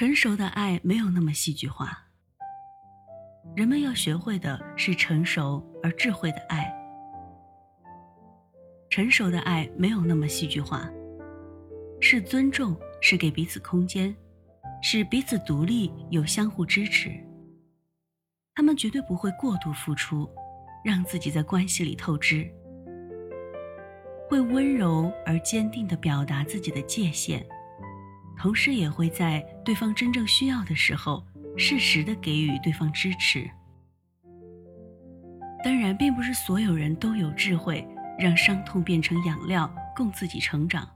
成熟的爱没有那么戏剧化。人们要学会的是成熟而智慧的爱。成熟的爱没有那么戏剧化，是尊重，是给彼此空间，是彼此独立又相互支持。他们绝对不会过度付出，让自己在关系里透支，会温柔而坚定地表达自己的界限，同时也会在对方真正需要的时候。适时的给予对方支持。当然，并不是所有人都有智慧，让伤痛变成养料，供自己成长。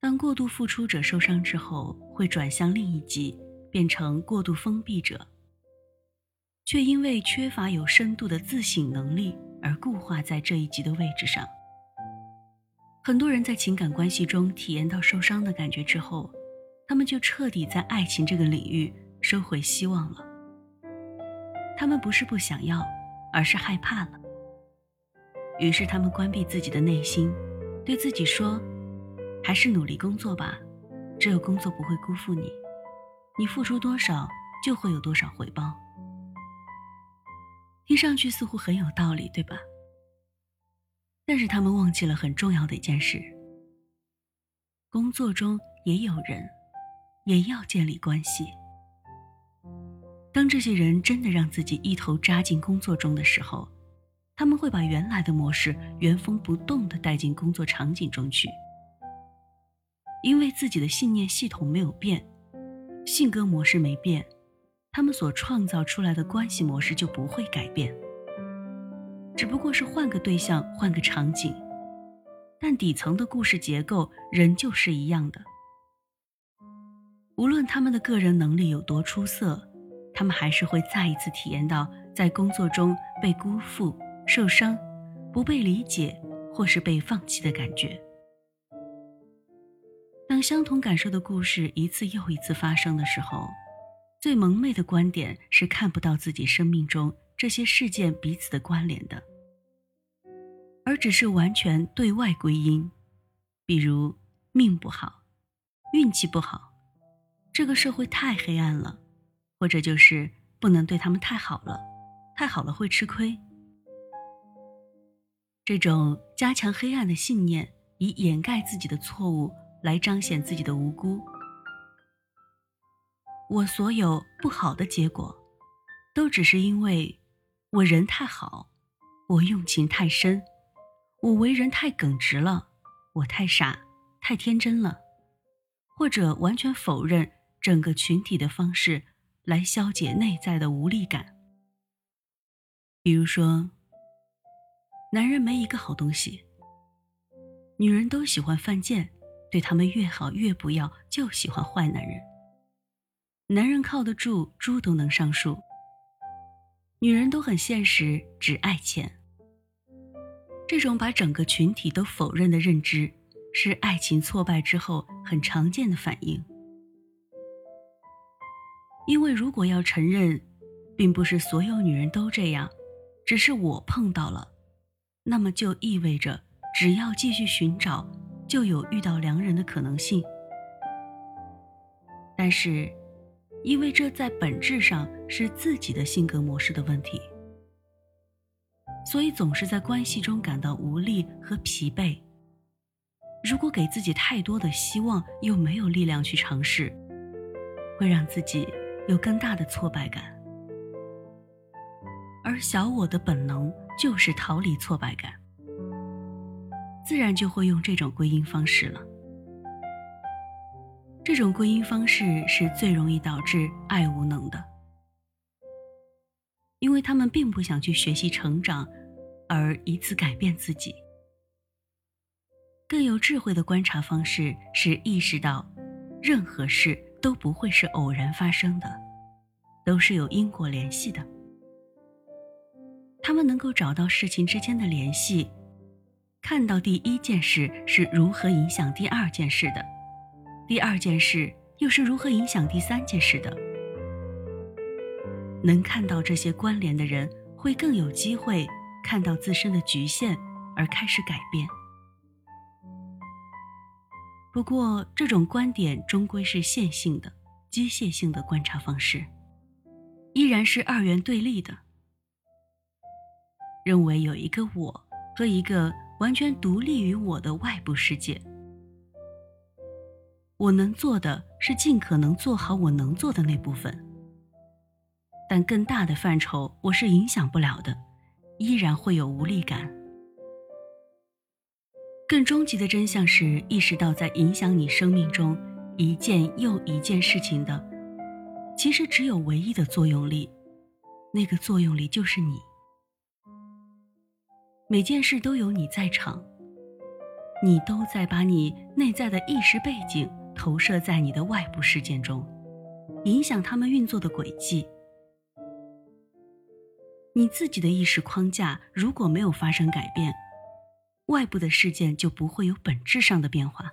当过度付出者受伤之后，会转向另一极，变成过度封闭者，却因为缺乏有深度的自省能力而固化在这一级的位置上。很多人在情感关系中体验到受伤的感觉之后。他们就彻底在爱情这个领域收回希望了。他们不是不想要，而是害怕了。于是他们关闭自己的内心，对自己说：“还是努力工作吧，只有工作不会辜负你，你付出多少就会有多少回报。”听上去似乎很有道理，对吧？但是他们忘记了很重要的一件事：工作中也有人。也要建立关系。当这些人真的让自己一头扎进工作中的时候，他们会把原来的模式原封不动地带进工作场景中去，因为自己的信念系统没有变，性格模式没变，他们所创造出来的关系模式就不会改变。只不过是换个对象，换个场景，但底层的故事结构仍旧是一样的。无论他们的个人能力有多出色，他们还是会再一次体验到在工作中被辜负、受伤、不被理解或是被放弃的感觉。当相同感受的故事一次又一次发生的时候，最蒙昧的观点是看不到自己生命中这些事件彼此的关联的，而只是完全对外归因，比如命不好、运气不好。这个社会太黑暗了，或者就是不能对他们太好了，太好了会吃亏。这种加强黑暗的信念，以掩盖自己的错误，来彰显自己的无辜。我所有不好的结果，都只是因为我人太好，我用情太深，我为人太耿直了，我太傻，太天真了，或者完全否认。整个群体的方式来消解内在的无力感。比如说，男人没一个好东西，女人都喜欢犯贱，对他们越好越不要，就喜欢坏男人。男人靠得住，猪都能上树。女人都很现实，只爱钱。这种把整个群体都否认的认知，是爱情挫败之后很常见的反应。因为如果要承认，并不是所有女人都这样，只是我碰到了，那么就意味着只要继续寻找，就有遇到良人的可能性。但是，因为这在本质上是自己的性格模式的问题，所以总是在关系中感到无力和疲惫。如果给自己太多的希望，又没有力量去尝试，会让自己。有更大的挫败感，而小我的本能就是逃离挫败感，自然就会用这种归因方式了。这种归因方式是最容易导致爱无能的，因为他们并不想去学习成长，而以此改变自己。更有智慧的观察方式是意识到，任何事。都不会是偶然发生的，都是有因果联系的。他们能够找到事情之间的联系，看到第一件事是如何影响第二件事的，第二件事又是如何影响第三件事的。能看到这些关联的人，会更有机会看到自身的局限，而开始改变。不过，这种观点终归是线性的、机械性的观察方式，依然是二元对立的。认为有一个我和一个完全独立于我的外部世界。我能做的是尽可能做好我能做的那部分，但更大的范畴我是影响不了的，依然会有无力感。更终极的真相是，意识到在影响你生命中一件又一件事情的，其实只有唯一的作用力，那个作用力就是你。每件事都有你在场，你都在把你内在的意识背景投射在你的外部事件中，影响他们运作的轨迹。你自己的意识框架如果没有发生改变。外部的事件就不会有本质上的变化。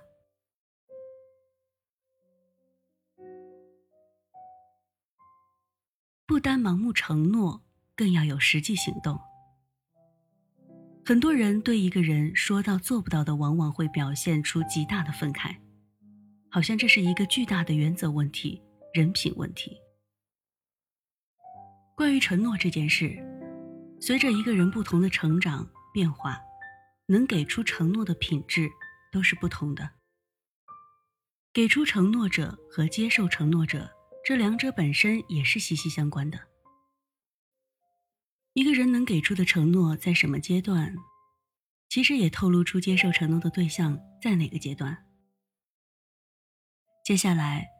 不单盲目承诺，更要有实际行动。很多人对一个人说到做不到的，往往会表现出极大的愤慨，好像这是一个巨大的原则问题、人品问题。关于承诺这件事，随着一个人不同的成长变化。能给出承诺的品质都是不同的。给出承诺者和接受承诺者，这两者本身也是息息相关的。一个人能给出的承诺在什么阶段，其实也透露出接受承诺的对象在哪个阶段。接下来，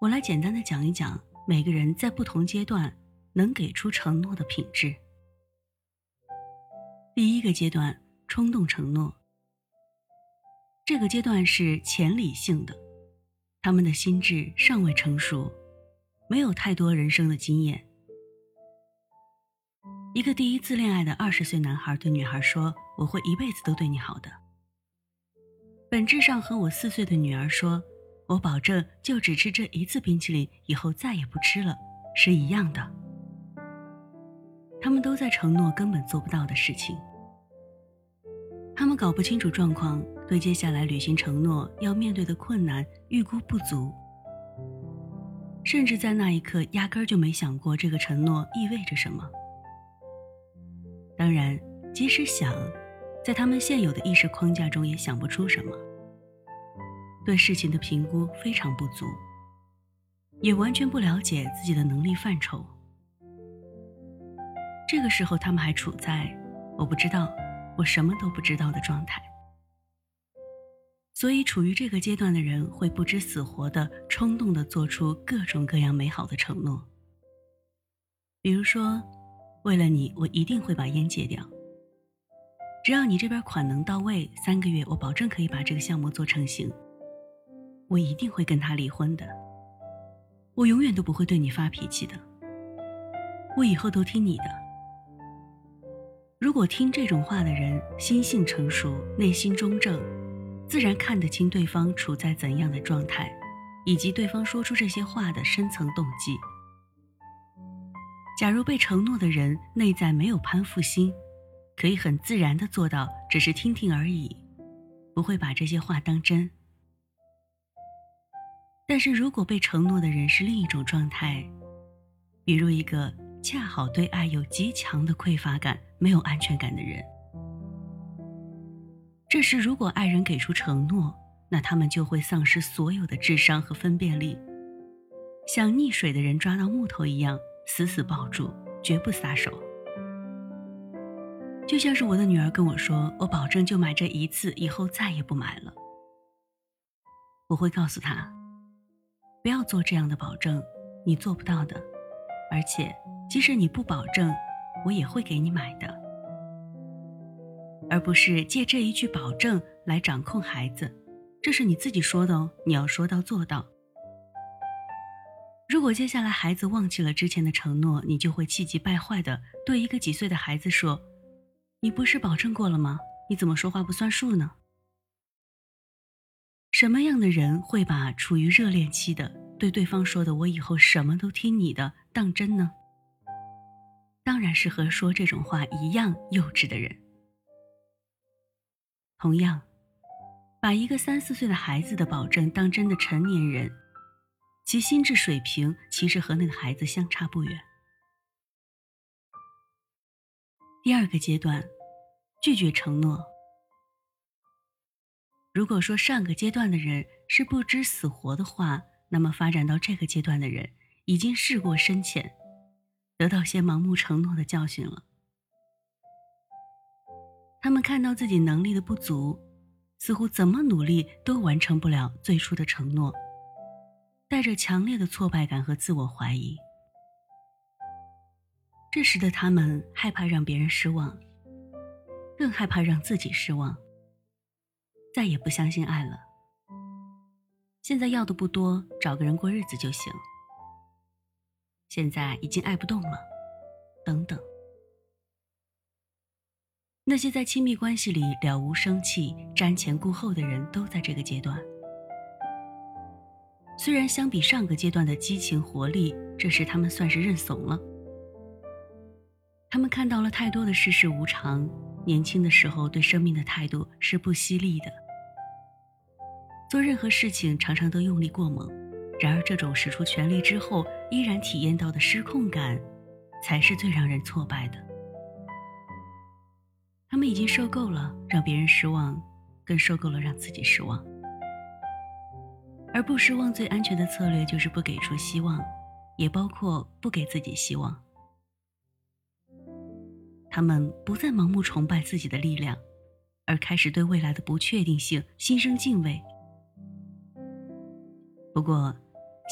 我来简单的讲一讲每个人在不同阶段能给出承诺的品质。第一个阶段。冲动承诺，这个阶段是前理性的，他们的心智尚未成熟，没有太多人生的经验。一个第一次恋爱的二十岁男孩对女孩说：“我会一辈子都对你好的。”本质上和我四岁的女儿说：“我保证就只吃这一次冰淇淋，以后再也不吃了”是一样的。他们都在承诺根本做不到的事情。他们搞不清楚状况，对接下来履行承诺要面对的困难预估不足，甚至在那一刻压根儿就没想过这个承诺意味着什么。当然，即使想，在他们现有的意识框架中也想不出什么。对事情的评估非常不足，也完全不了解自己的能力范畴。这个时候，他们还处在我不知道。我什么都不知道的状态，所以处于这个阶段的人会不知死活的冲动的做出各种各样美好的承诺，比如说，为了你，我一定会把烟戒掉。只要你这边款能到位，三个月我保证可以把这个项目做成型。我一定会跟他离婚的，我永远都不会对你发脾气的，我以后都听你的。如果听这种话的人心性成熟、内心中正，自然看得清对方处在怎样的状态，以及对方说出这些话的深层动机。假如被承诺的人内在没有攀附心，可以很自然的做到只是听听而已，不会把这些话当真。但是如果被承诺的人是另一种状态，比如一个恰好对爱有极强的匮乏感，没有安全感的人，这时如果爱人给出承诺，那他们就会丧失所有的智商和分辨力，像溺水的人抓到木头一样死死抱住，绝不撒手。就像是我的女儿跟我说：“我保证就买这一次，以后再也不买了。”我会告诉她：“不要做这样的保证，你做不到的，而且即使你不保证。”我也会给你买的，而不是借这一句保证来掌控孩子。这是你自己说的哦，你要说到做到。如果接下来孩子忘记了之前的承诺，你就会气急败坏的对一个几岁的孩子说：“你不是保证过了吗？你怎么说话不算数呢？”什么样的人会把处于热恋期的对对方说的“我以后什么都听你的”当真呢？当然是和说这种话一样幼稚的人。同样，把一个三四岁的孩子的保证当真的成年人，其心智水平其实和那个孩子相差不远。第二个阶段，拒绝承诺。如果说上个阶段的人是不知死活的话，那么发展到这个阶段的人已经事过深浅，得到些盲目承诺的教训了。他们看到自己能力的不足，似乎怎么努力都完成不了最初的承诺，带着强烈的挫败感和自我怀疑。这时的他们害怕让别人失望，更害怕让自己失望。再也不相信爱了。现在要的不多，找个人过日子就行。现在已经爱不动了，等等。那些在亲密关系里了无生气、瞻前顾后的人，都在这个阶段。虽然相比上个阶段的激情活力，这时他们算是认怂了。他们看到了太多的世事无常，年轻的时候对生命的态度是不犀利的。做任何事情常常都用力过猛，然而这种使出全力之后依然体验到的失控感，才是最让人挫败的。他们已经受够了让别人失望，更受够了让自己失望。而不失望最安全的策略就是不给出希望，也包括不给自己希望。他们不再盲目崇拜自己的力量，而开始对未来的不确定性心生敬畏。不过，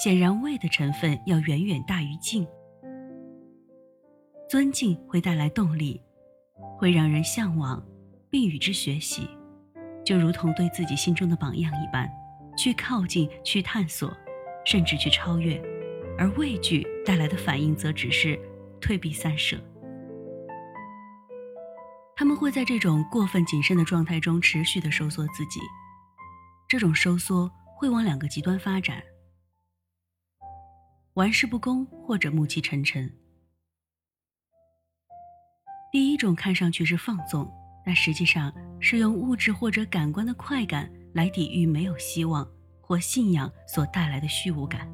显然畏的成分要远远大于敬。尊敬会带来动力，会让人向往，并与之学习，就如同对自己心中的榜样一般，去靠近、去探索，甚至去超越。而畏惧带来的反应则只是退避三舍。他们会在这种过分谨慎的状态中持续的收缩自己，这种收缩。会往两个极端发展：玩世不恭或者暮气沉沉。第一种看上去是放纵，但实际上是用物质或者感官的快感来抵御没有希望或信仰所带来的虚无感。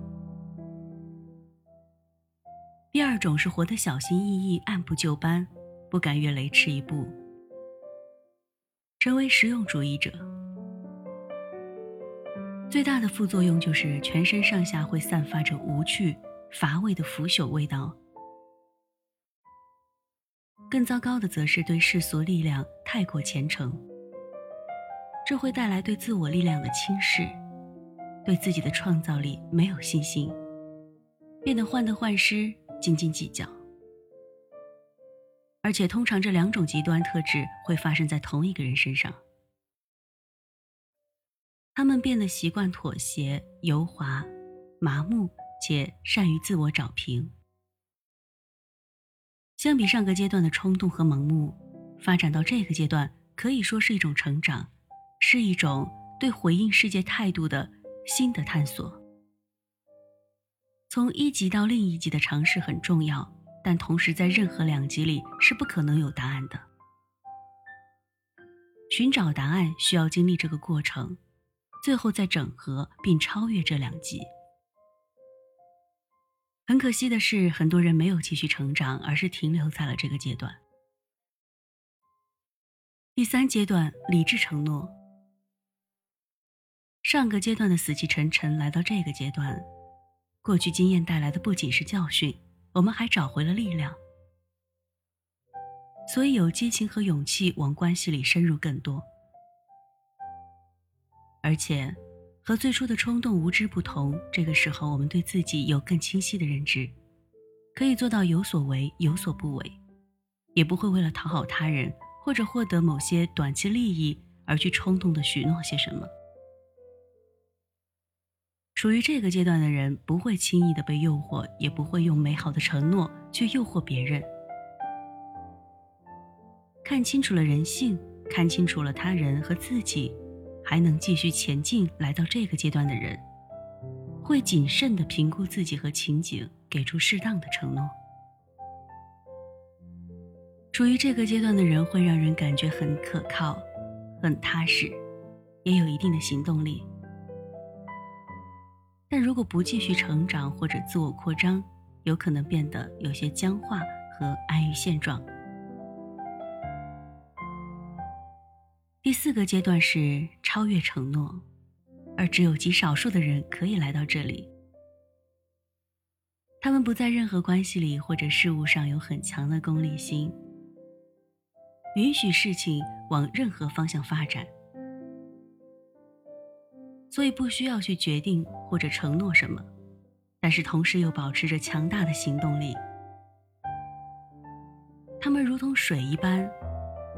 第二种是活得小心翼翼、按部就班，不敢越雷池一步，成为实用主义者。最大的副作用就是全身上下会散发着无趣、乏味的腐朽味道。更糟糕的则是对世俗力量太过虔诚，这会带来对自我力量的轻视，对自己的创造力没有信心，变得患得患失、斤斤计较。而且，通常这两种极端特质会发生在同一个人身上。他们变得习惯妥协、油滑、麻木，且善于自我找平。相比上个阶段的冲动和盲目，发展到这个阶段可以说是一种成长，是一种对回应世界态度的新的探索。从一级到另一级的尝试很重要，但同时在任何两级里是不可能有答案的。寻找答案需要经历这个过程。最后再整合并超越这两极。很可惜的是，很多人没有继续成长，而是停留在了这个阶段。第三阶段，理智承诺。上个阶段的死气沉沉来到这个阶段，过去经验带来的不仅是教训，我们还找回了力量，所以有激情和勇气往关系里深入更多。而且，和最初的冲动无知不同，这个时候我们对自己有更清晰的认知，可以做到有所为有所不为，也不会为了讨好他人或者获得某些短期利益而去冲动的许诺些什么。处于这个阶段的人，不会轻易的被诱惑，也不会用美好的承诺去诱惑别人。看清楚了人性，看清楚了他人和自己。还能继续前进，来到这个阶段的人，会谨慎地评估自己和情景，给出适当的承诺。处于这个阶段的人，会让人感觉很可靠、很踏实，也有一定的行动力。但如果不继续成长或者自我扩张，有可能变得有些僵化和安于现状。第四个阶段是超越承诺，而只有极少数的人可以来到这里。他们不在任何关系里或者事物上有很强的功利心，允许事情往任何方向发展，所以不需要去决定或者承诺什么，但是同时又保持着强大的行动力。他们如同水一般，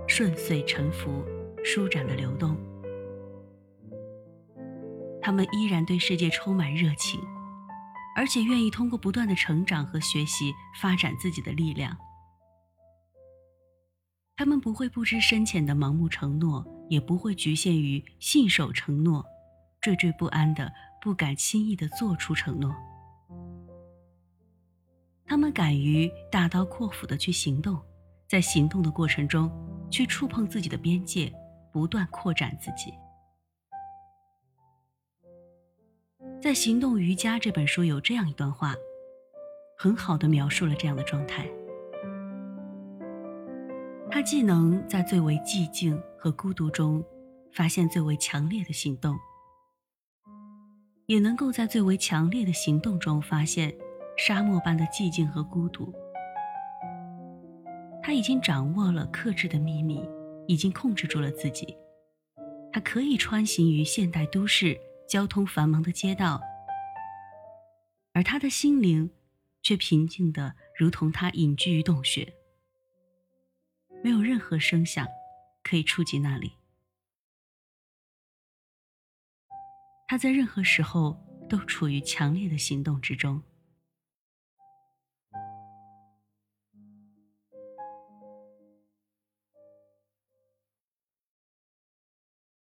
顺遂沉浮、舒展的流动。他们依然对世界充满热情。而且愿意通过不断的成长和学习发展自己的力量。他们不会不知深浅的盲目承诺，也不会局限于信守承诺，惴惴不安的不敢轻易的做出承诺。他们敢于大刀阔斧的去行动，在行动的过程中去触碰自己的边界，不断扩展自己。在《行动瑜伽》这本书有这样一段话，很好的描述了这样的状态。他既能在最为寂静和孤独中发现最为强烈的行动，也能够在最为强烈的行动中发现沙漠般的寂静和孤独。他已经掌握了克制的秘密，已经控制住了自己。他可以穿行于现代都市。交通繁忙的街道，而他的心灵却平静的如同他隐居于洞穴，没有任何声响可以触及那里。他在任何时候都处于强烈的行动之中。